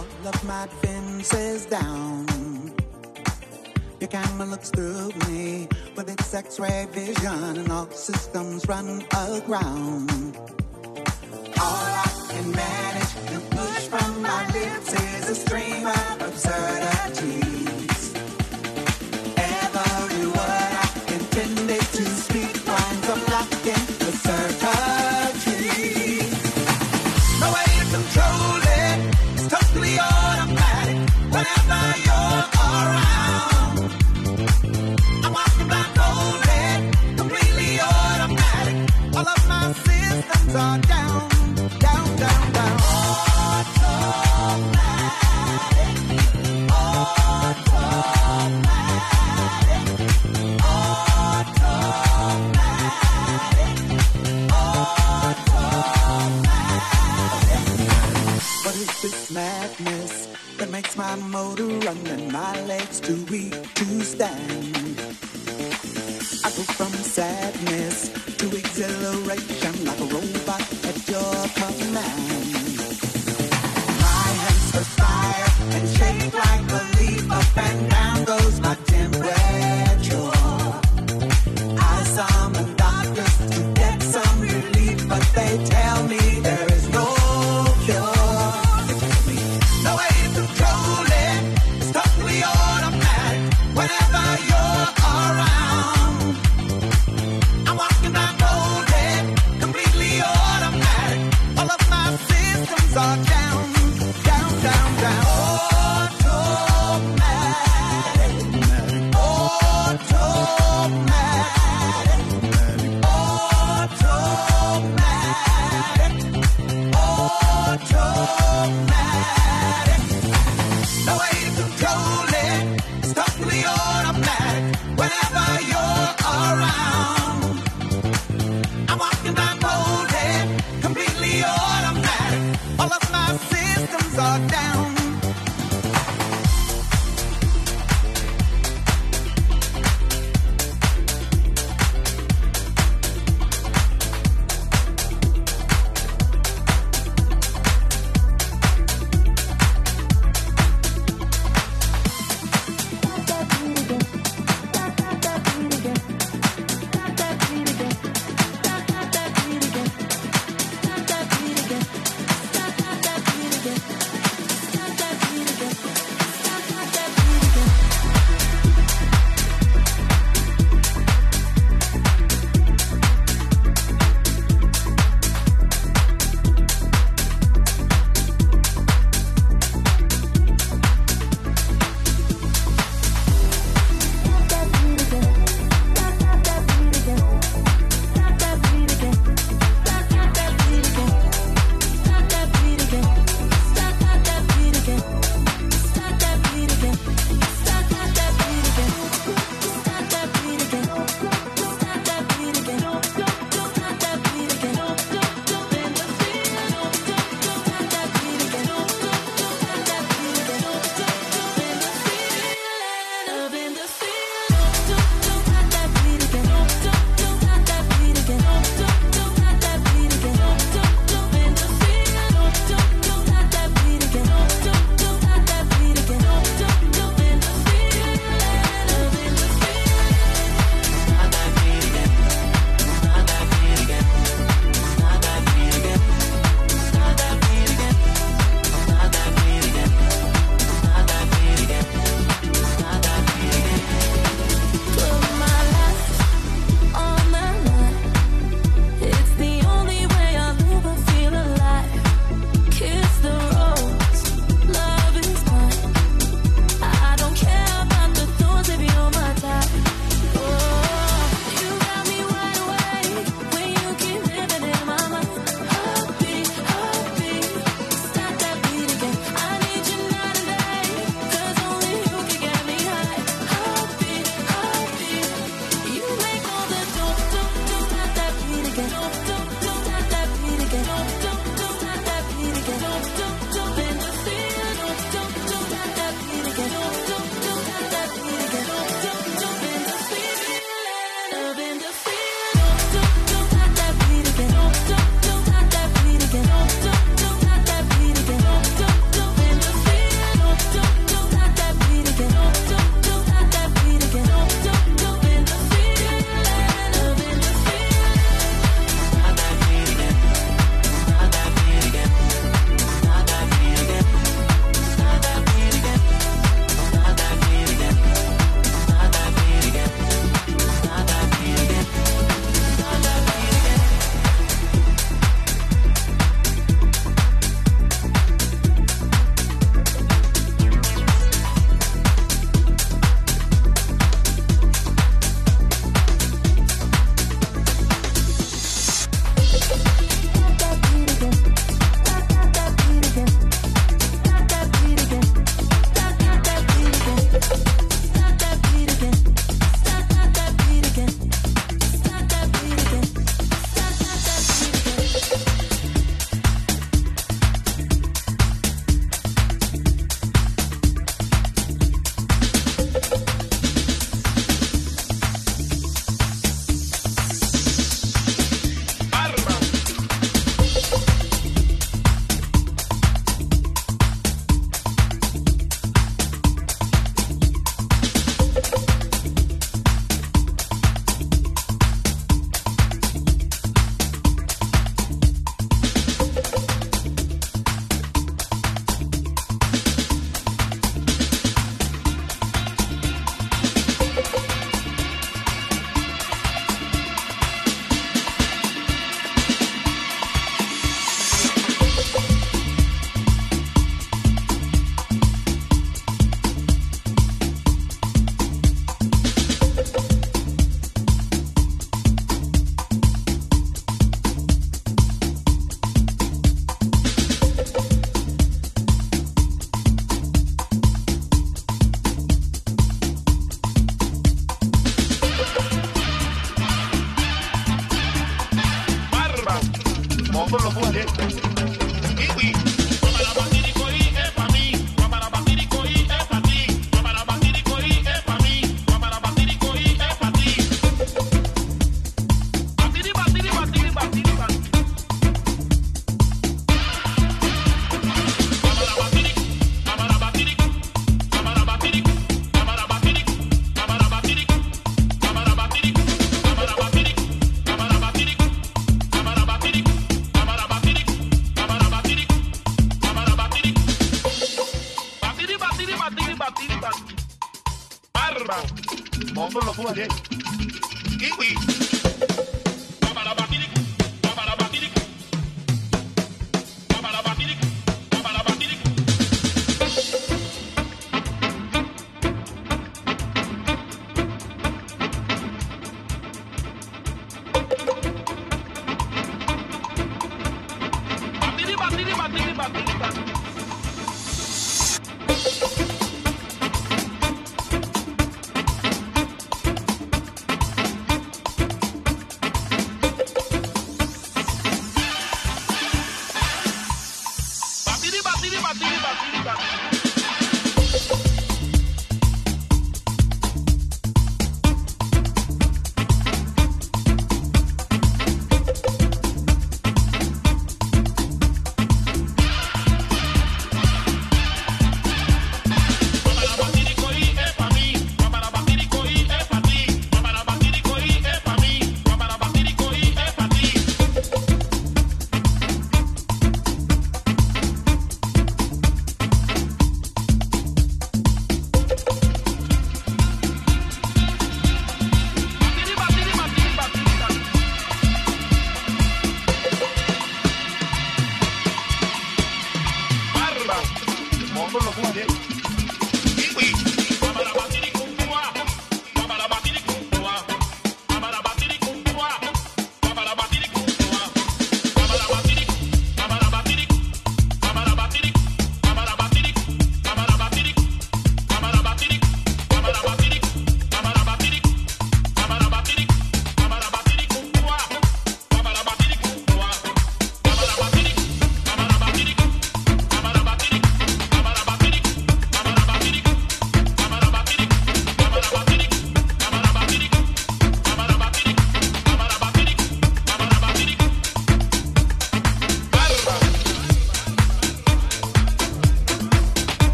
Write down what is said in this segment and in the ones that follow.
all of my defenses down. Your camera looks through me with its x-ray vision and all systems run aground. All I can motor running, my legs too weak to stand. I go from sadness to exhilaration like a robot at your command.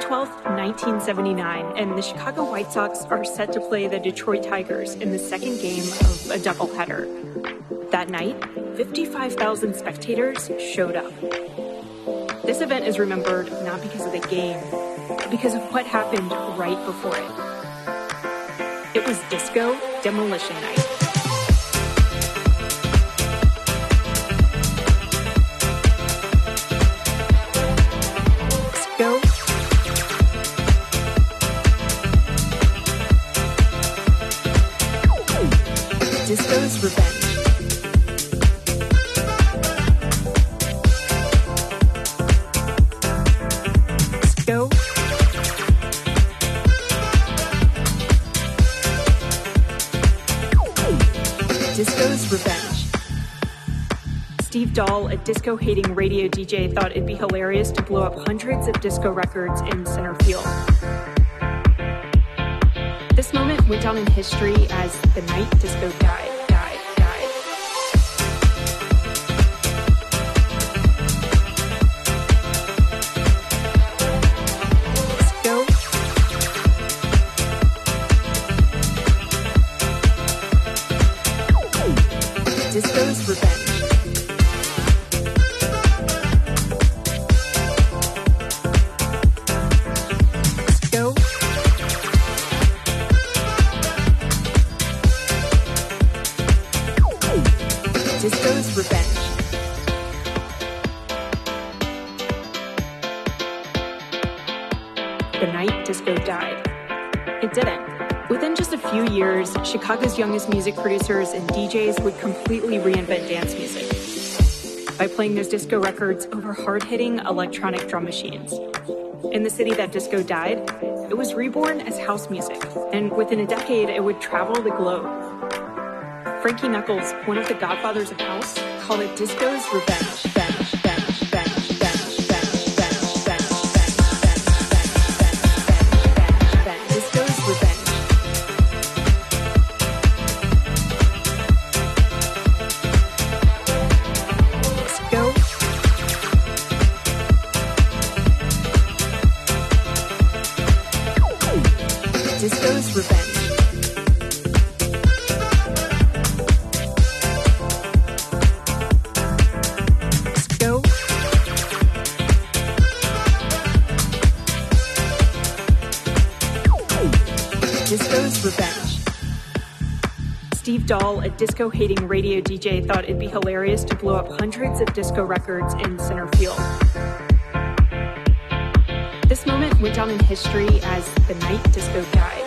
It's July 12th, 1979, and the Chicago White Sox are set to play the Detroit Tigers in the second game of a doubleheader. That night, 55,000 spectators showed up. This event is remembered not because of the game, but because of what happened right before it. It was Disco Demolition Night. Disco hating radio DJ, thought it'd be hilarious to blow up hundreds of disco records in center field. This moment went down in history as the night disco died. Chicago's youngest music producers and DJs would completely reinvent dance music by playing those disco records over hard hitting electronic drum machines. In the city that disco died, it was reborn as house music, and within a decade, it would travel the globe. Frankie Knuckles, one of the godfathers of house, called it disco's revenge. Dahl, a disco hating radio DJ, thought it'd be hilarious to blow up hundreds of disco records in center field. This moment went down in history as the night disco died.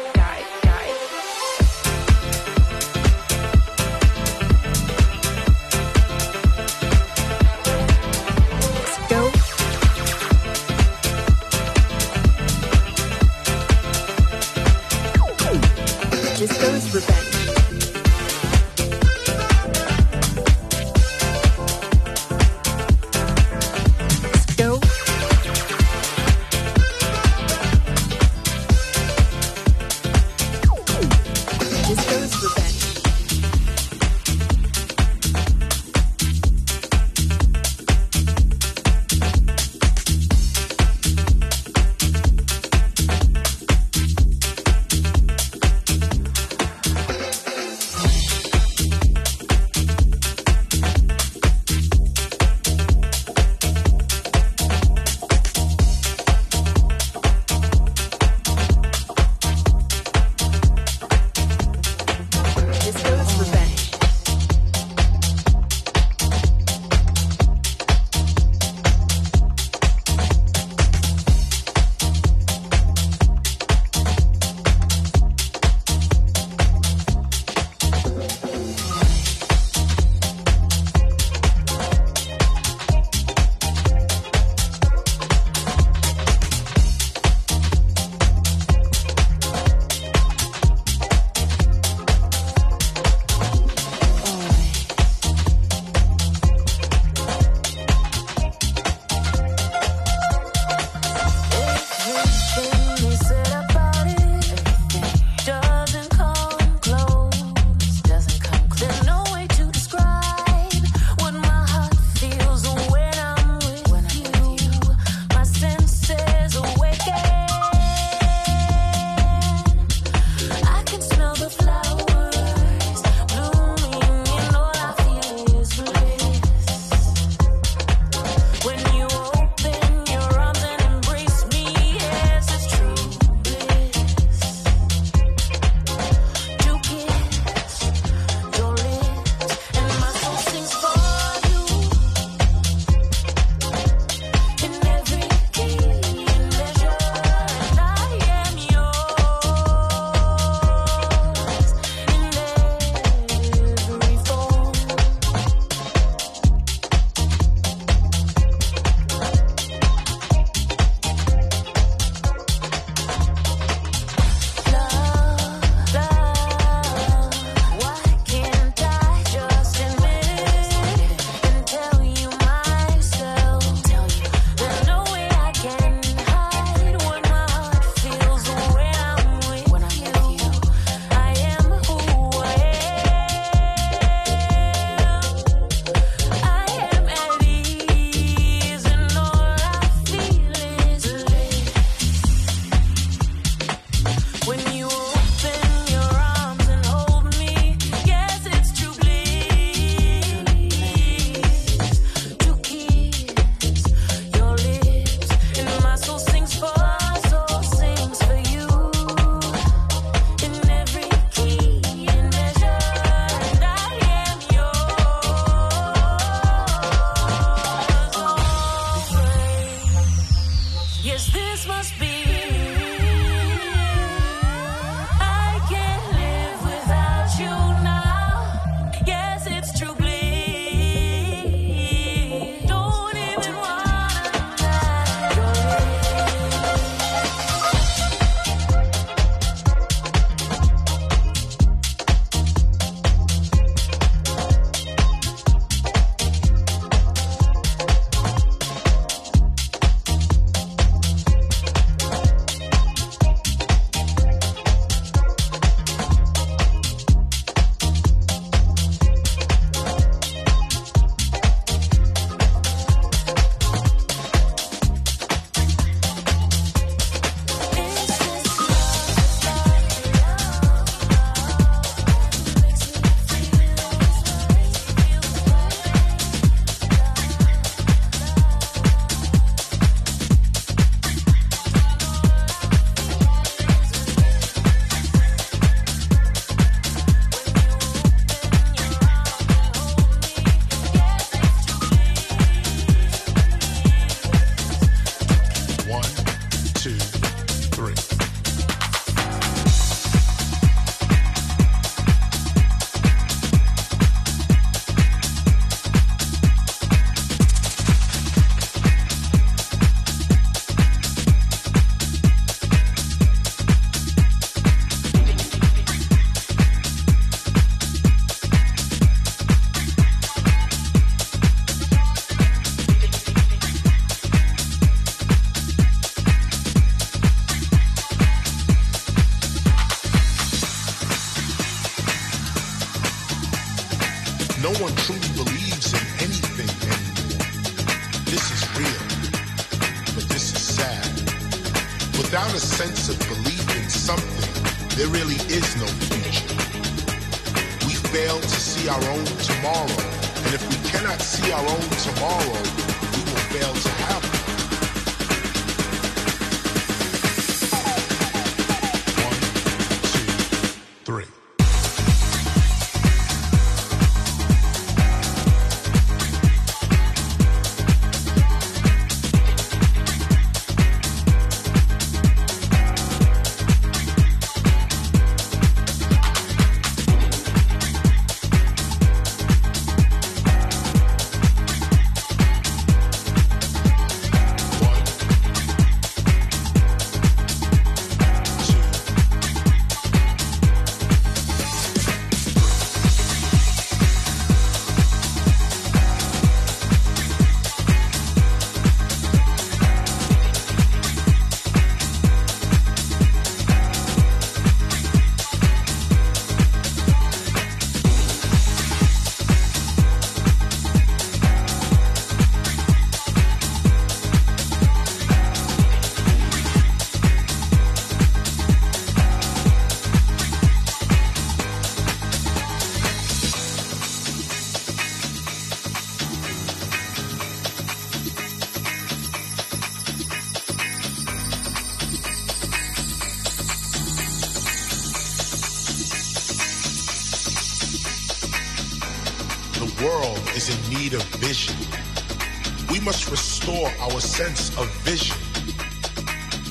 Sense of vision.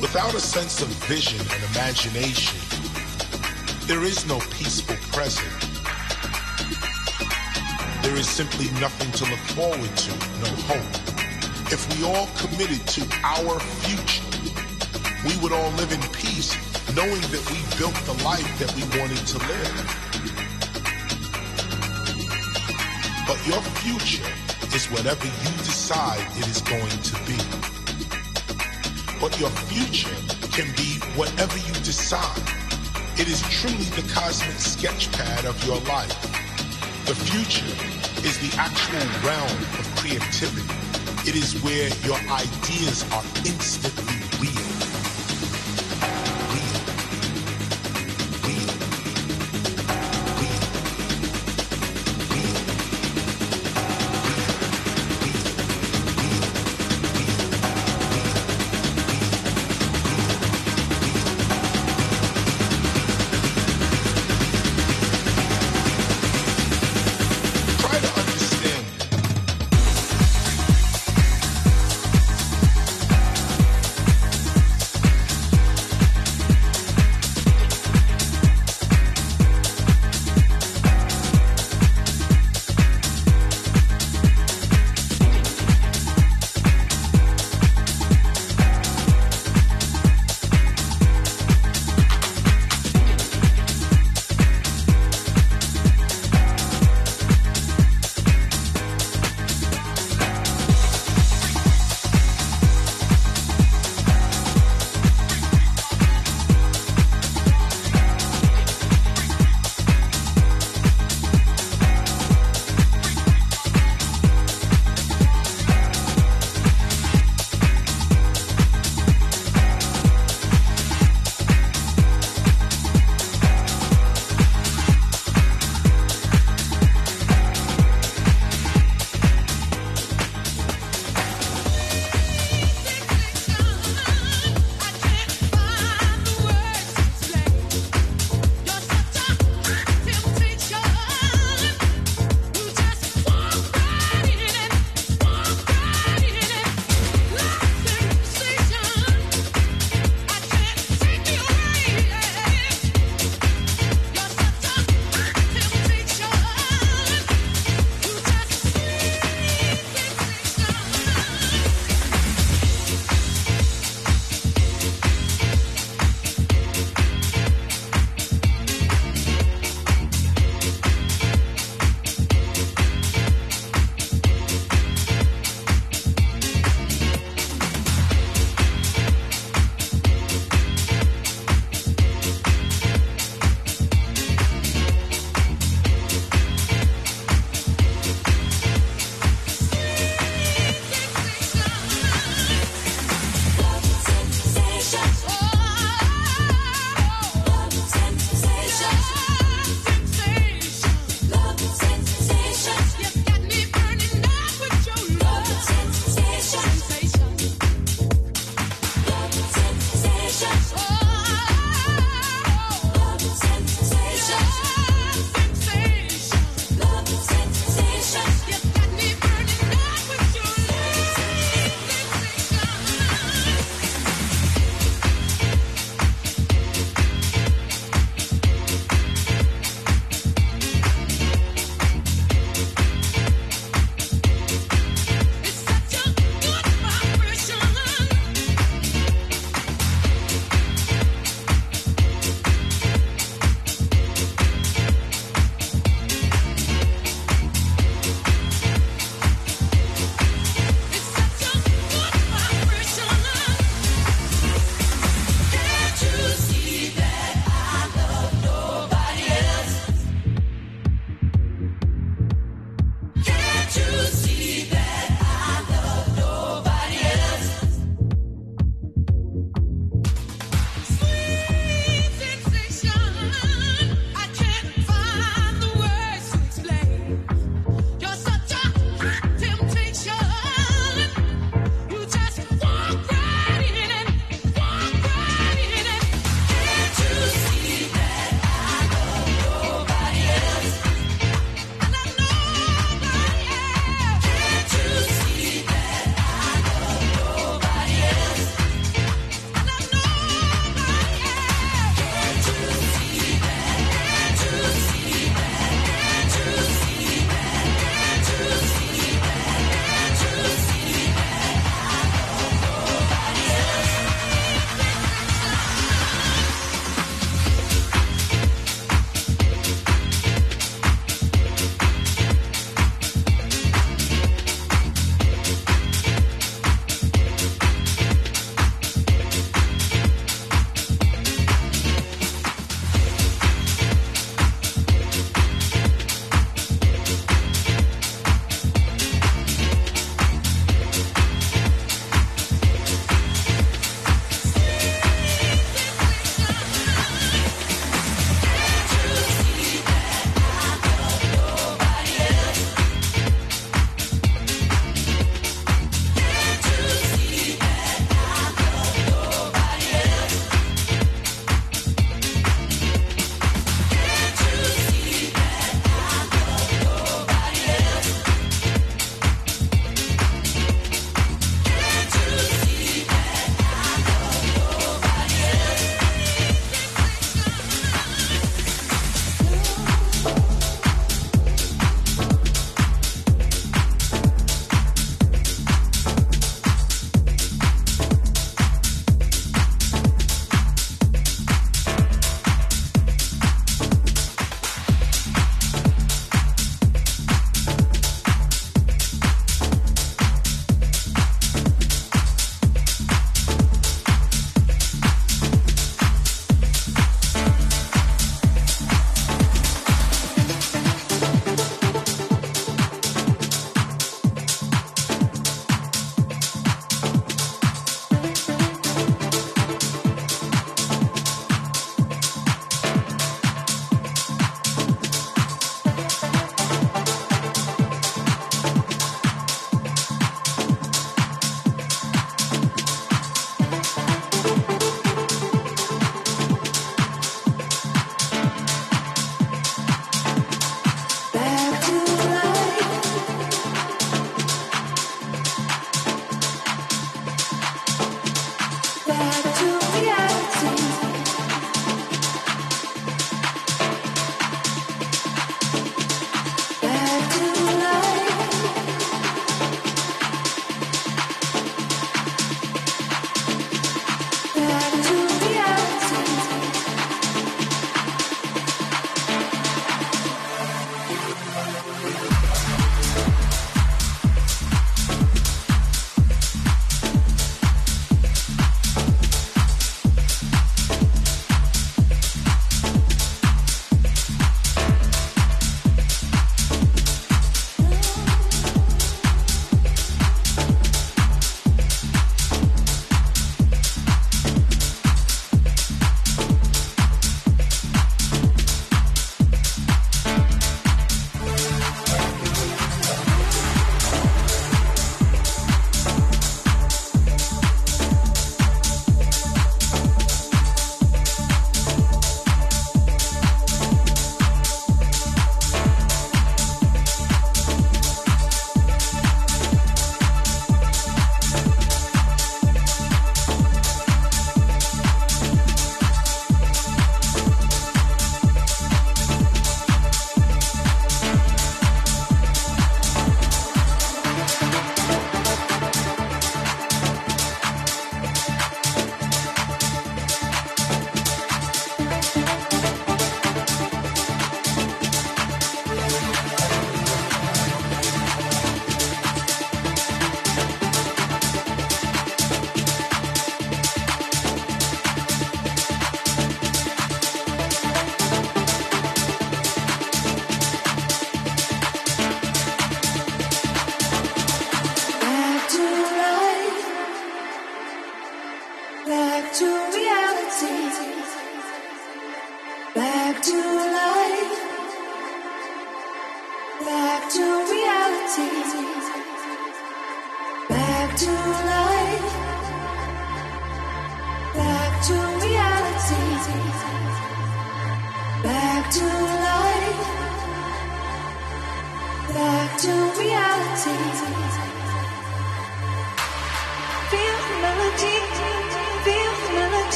Without a sense of vision and imagination, there is no peaceful present. There is simply nothing to look forward to, no hope. If we all committed to our future, we would all live in peace, knowing that we built the life that we wanted to live. But your future is whatever you decide it is going to be. But your future can be whatever you decide. It is truly the cosmic sketchpad of your life. The future is the actual realm of creativity. It is where your ideas are instantly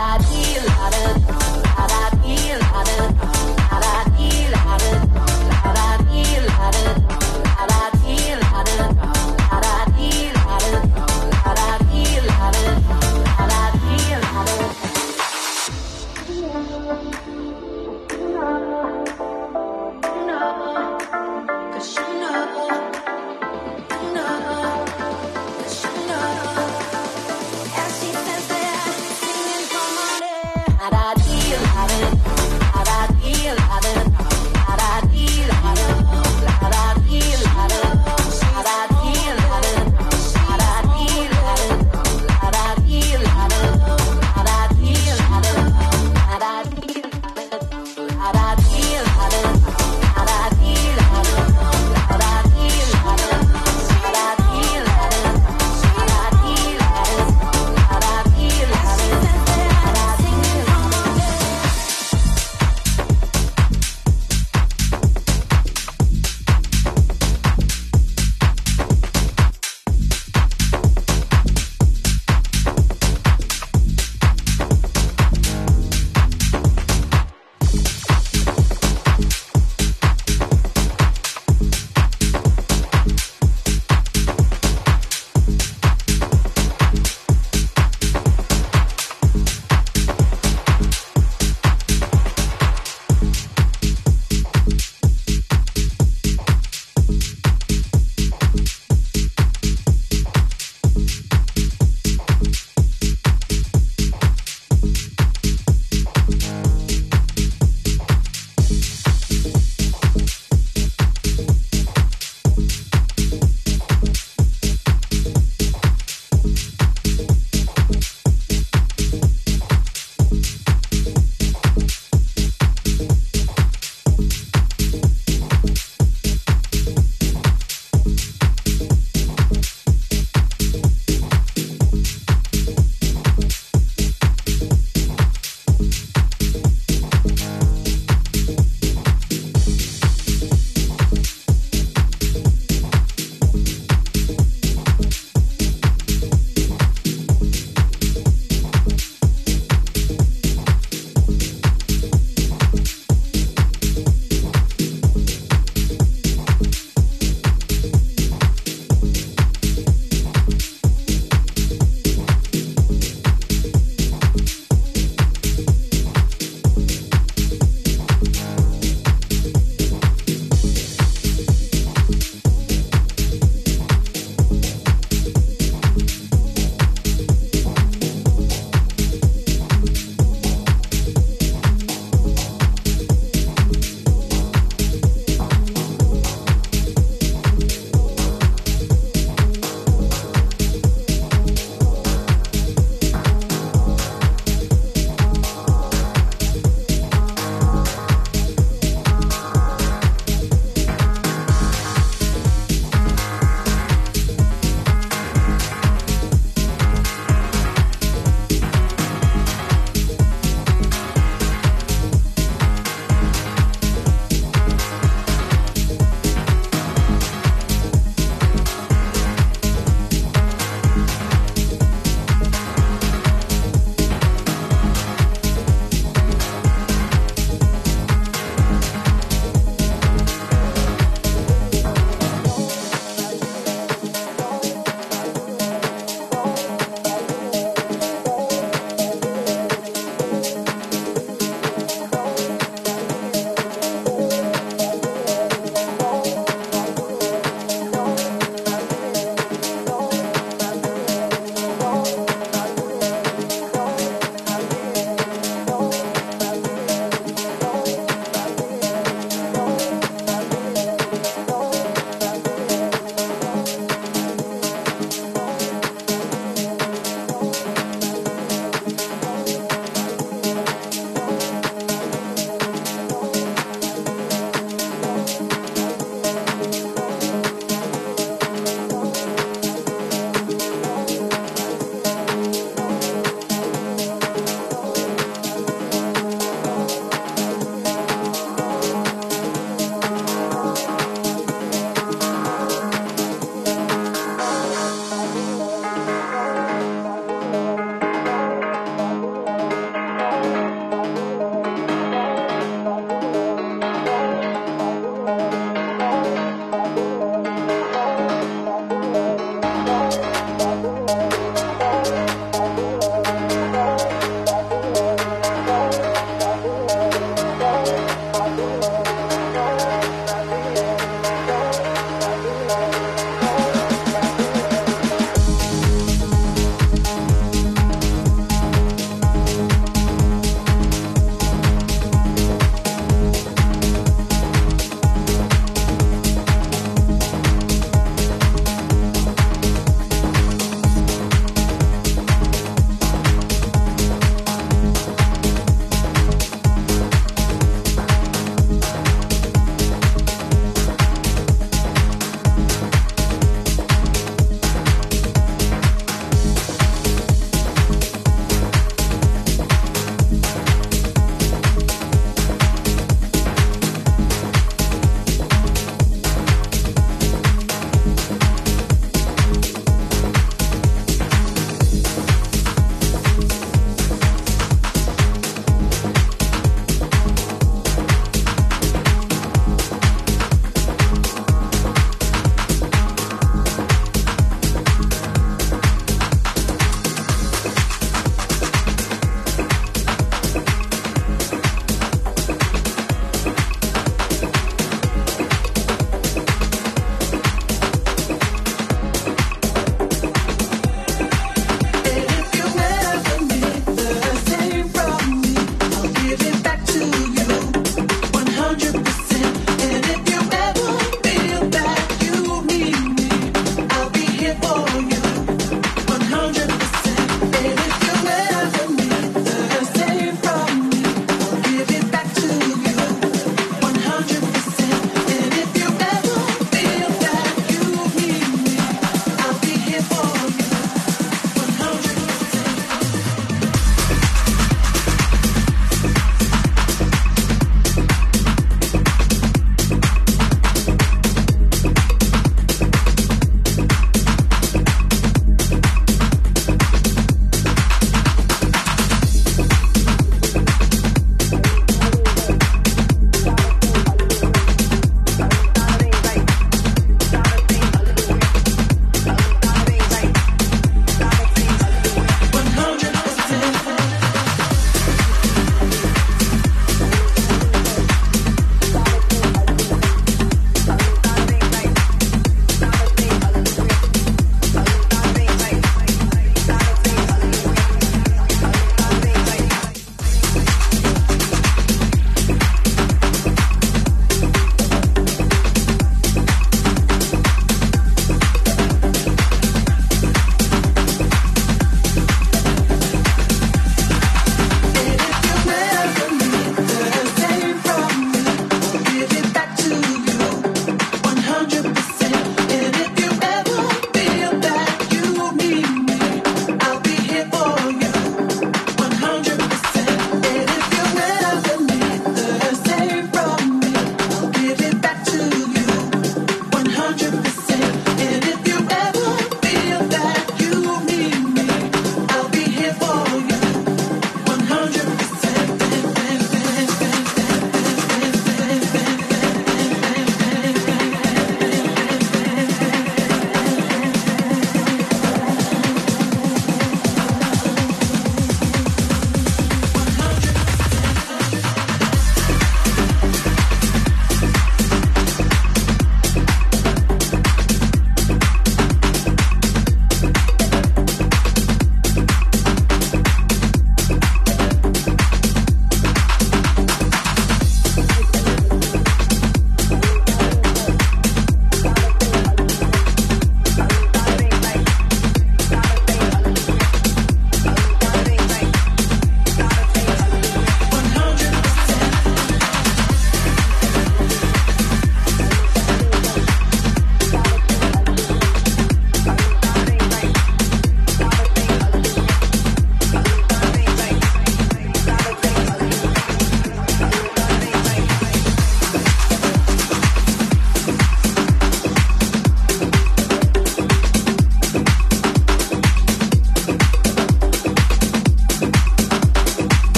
I deal lot of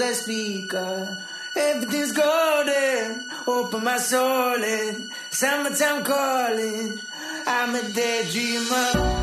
That speaker. Uh, everything's golden. Open my soul and summertime calling. I'm a daydreamer.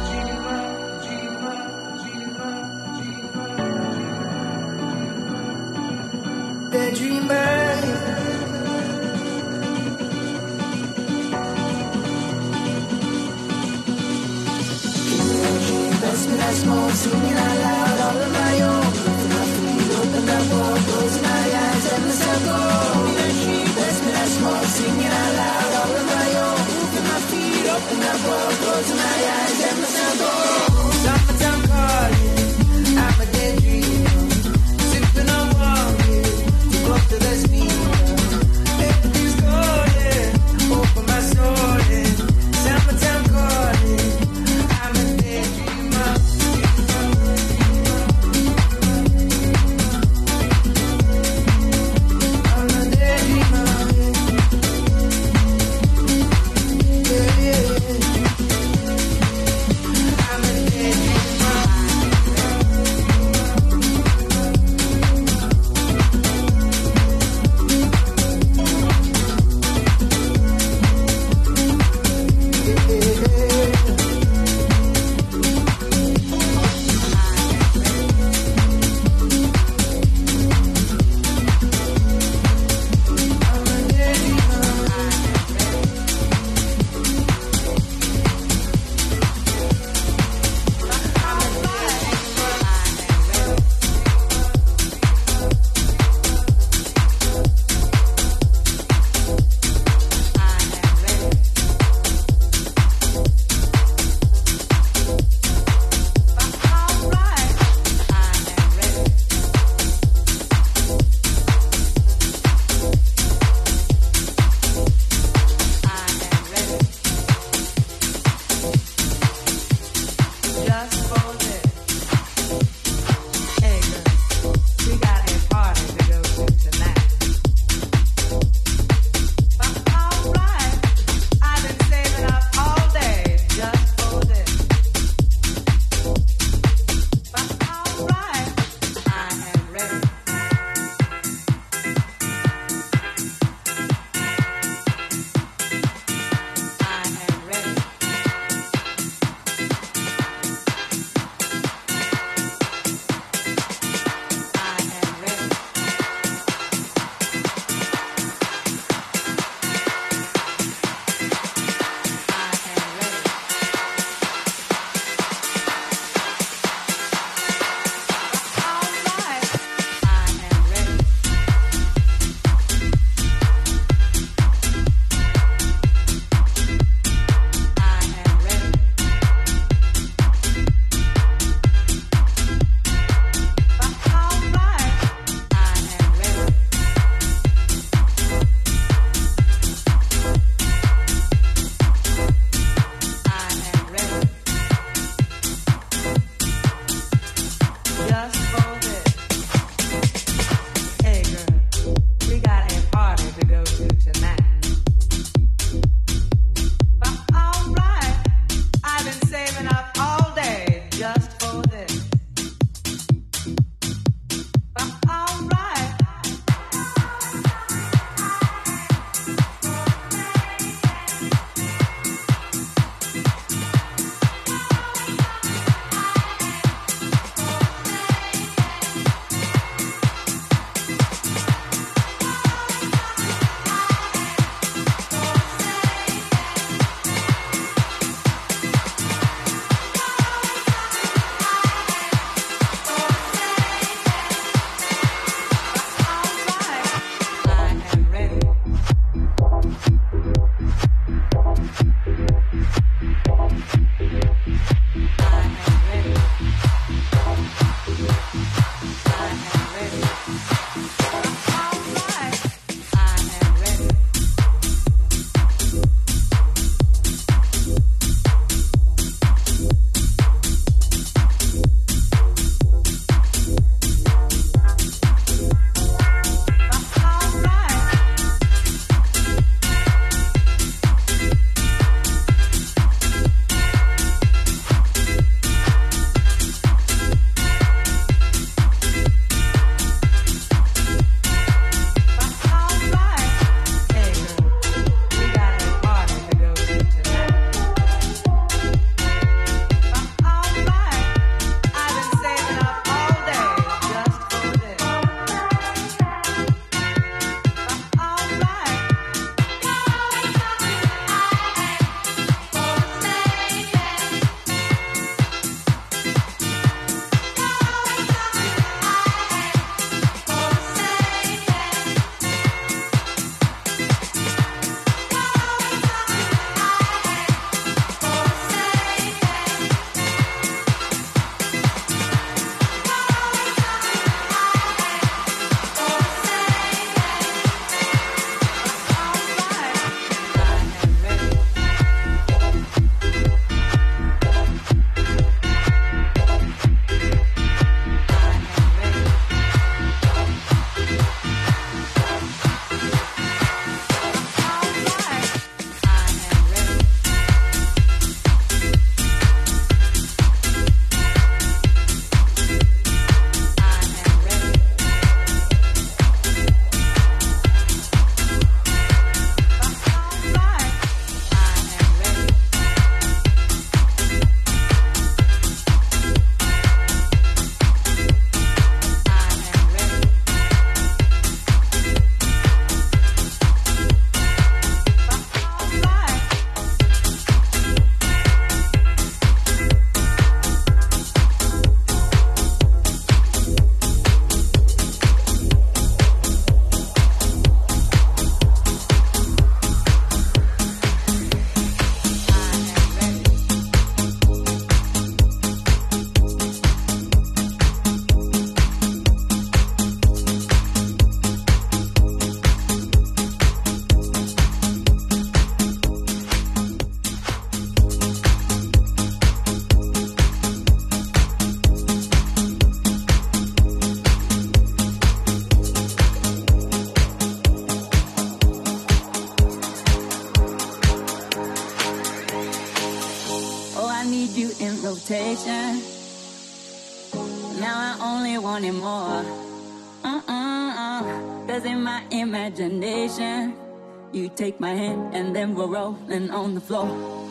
take my hand and then we're rolling on the floor.